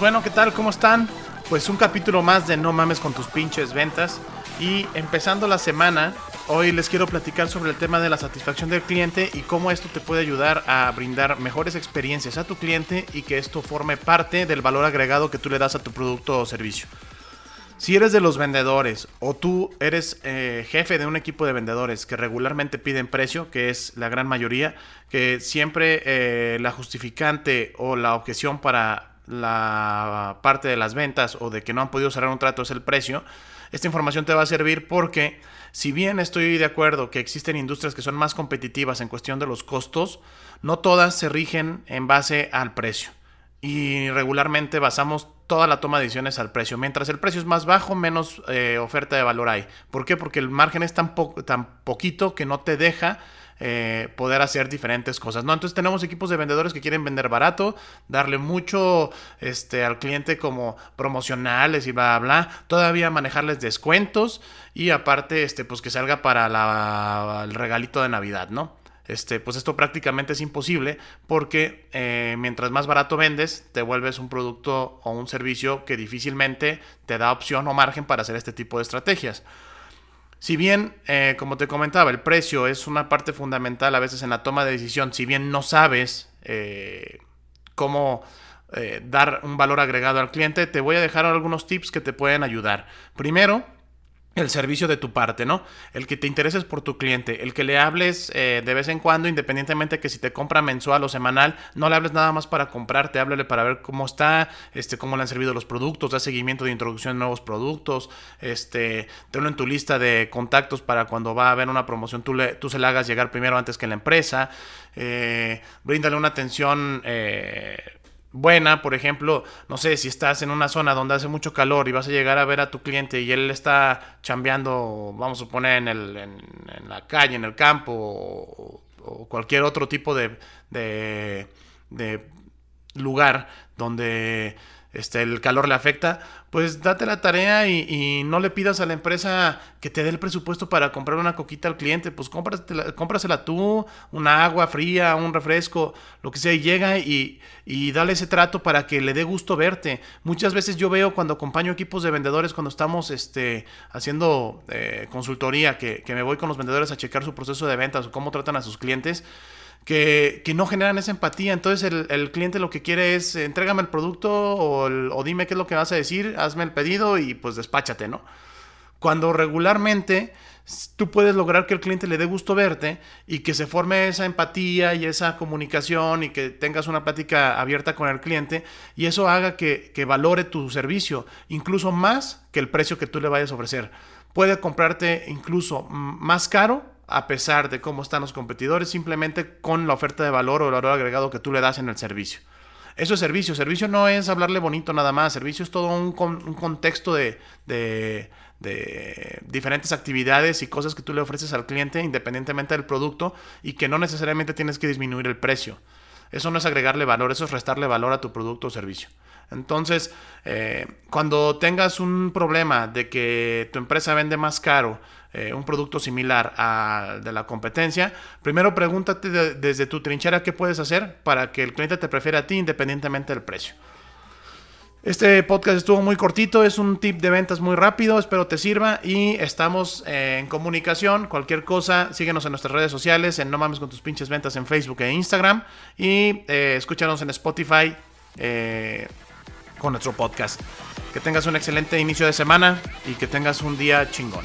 bueno, ¿qué tal? ¿Cómo están? Pues un capítulo más de No mames con tus pinches ventas. Y empezando la semana, hoy les quiero platicar sobre el tema de la satisfacción del cliente y cómo esto te puede ayudar a brindar mejores experiencias a tu cliente y que esto forme parte del valor agregado que tú le das a tu producto o servicio. Si eres de los vendedores o tú eres eh, jefe de un equipo de vendedores que regularmente piden precio, que es la gran mayoría, que siempre eh, la justificante o la objeción para la parte de las ventas o de que no han podido cerrar un trato es el precio, esta información te va a servir porque si bien estoy de acuerdo que existen industrias que son más competitivas en cuestión de los costos, no todas se rigen en base al precio. Y regularmente basamos toda la toma de decisiones al precio. Mientras el precio es más bajo, menos eh, oferta de valor hay. ¿Por qué? Porque el margen es tan, tan poquito que no te deja eh, poder hacer diferentes cosas. ¿no? Entonces tenemos equipos de vendedores que quieren vender barato, darle mucho este, al cliente como promocionales y bla, bla. Todavía manejarles descuentos y aparte este, pues que salga para el regalito de Navidad, ¿no? este, pues esto prácticamente es imposible porque eh, mientras más barato vendes, te vuelves un producto o un servicio que difícilmente te da opción o margen para hacer este tipo de estrategias. Si bien, eh, como te comentaba, el precio es una parte fundamental a veces en la toma de decisión, si bien no sabes eh, cómo dar un valor agregado al cliente, te voy a dejar algunos tips que te pueden ayudar. Primero, el servicio de tu parte, ¿no? El que te intereses por tu cliente, el que le hables eh, de vez en cuando, independientemente que si te compra mensual o semanal, no le hables nada más para comprarte, háblale para ver cómo está, este, cómo le han servido los productos, da seguimiento de introducción de nuevos productos, este, tenlo en tu lista de contactos para cuando va a haber una promoción, tú, le, tú se la hagas llegar primero antes que la empresa, eh, bríndale una atención eh, buena, por ejemplo, no sé, si estás en una zona donde hace mucho calor y vas a llegar a ver a tu cliente y él está chambeando, vamos a suponer, en, el, en, la calle, en el campo o, cualquier otro tipo de, de, de lugar donde este, el calor le afecta, pues date la tarea y, no le pidas a la empresa que te dé el presupuesto para comprar una coquita al cliente, pues cómprasela, tú, una agua fría, un refresco, lo que sea, y llega y, y dale ese trato para que le dé gusto verte. Muchas veces yo veo cuando acompaño equipos de vendedores, cuando estamos este, haciendo eh, consultoría, que, que me voy con los vendedores a checar su proceso de ventas o cómo tratan a sus clientes, que, no generan esa empatía. Entonces el, cliente lo que quiere es, entrégame el producto o, dime qué es lo que vas a decir, hazme el pedido y pues despáchate, ¿no? Cuando regularmente tú puedes lograr que el cliente le dé gusto verte y que se forme esa empatía y esa comunicación y que tengas una plática abierta con el cliente y eso haga que, que valore tu servicio, incluso más que el precio que tú le vayas a ofrecer. Puede comprarte incluso más caro a pesar de cómo están los competidores, simplemente con la oferta de valor o el valor agregado que tú le das en el servicio. Eso es servicio. Servicio no es hablarle bonito nada más. Servicio es todo un, contexto de, de, diferentes actividades y cosas que tú le ofreces al cliente independientemente del producto y que no necesariamente tienes que disminuir el precio. Eso no es agregarle valor, eso es restarle valor a tu producto o servicio. Entonces, eh, cuando tengas un problema de que tu empresa vende más caro, eh, un producto similar al de la competencia, primero pregúntate desde tu trinchera qué puedes hacer para que el cliente te prefiera a ti independientemente del precio. Este podcast estuvo muy cortito, es un tip de ventas muy rápido, espero te sirva y estamos eh, en comunicación. Cualquier cosa, síguenos en nuestras redes sociales, en No Mames con tus pinches ventas en Facebook e Instagram y eh, escúchanos en Spotify con nuestro podcast. Que tengas un excelente inicio de semana y que tengas un día chingón.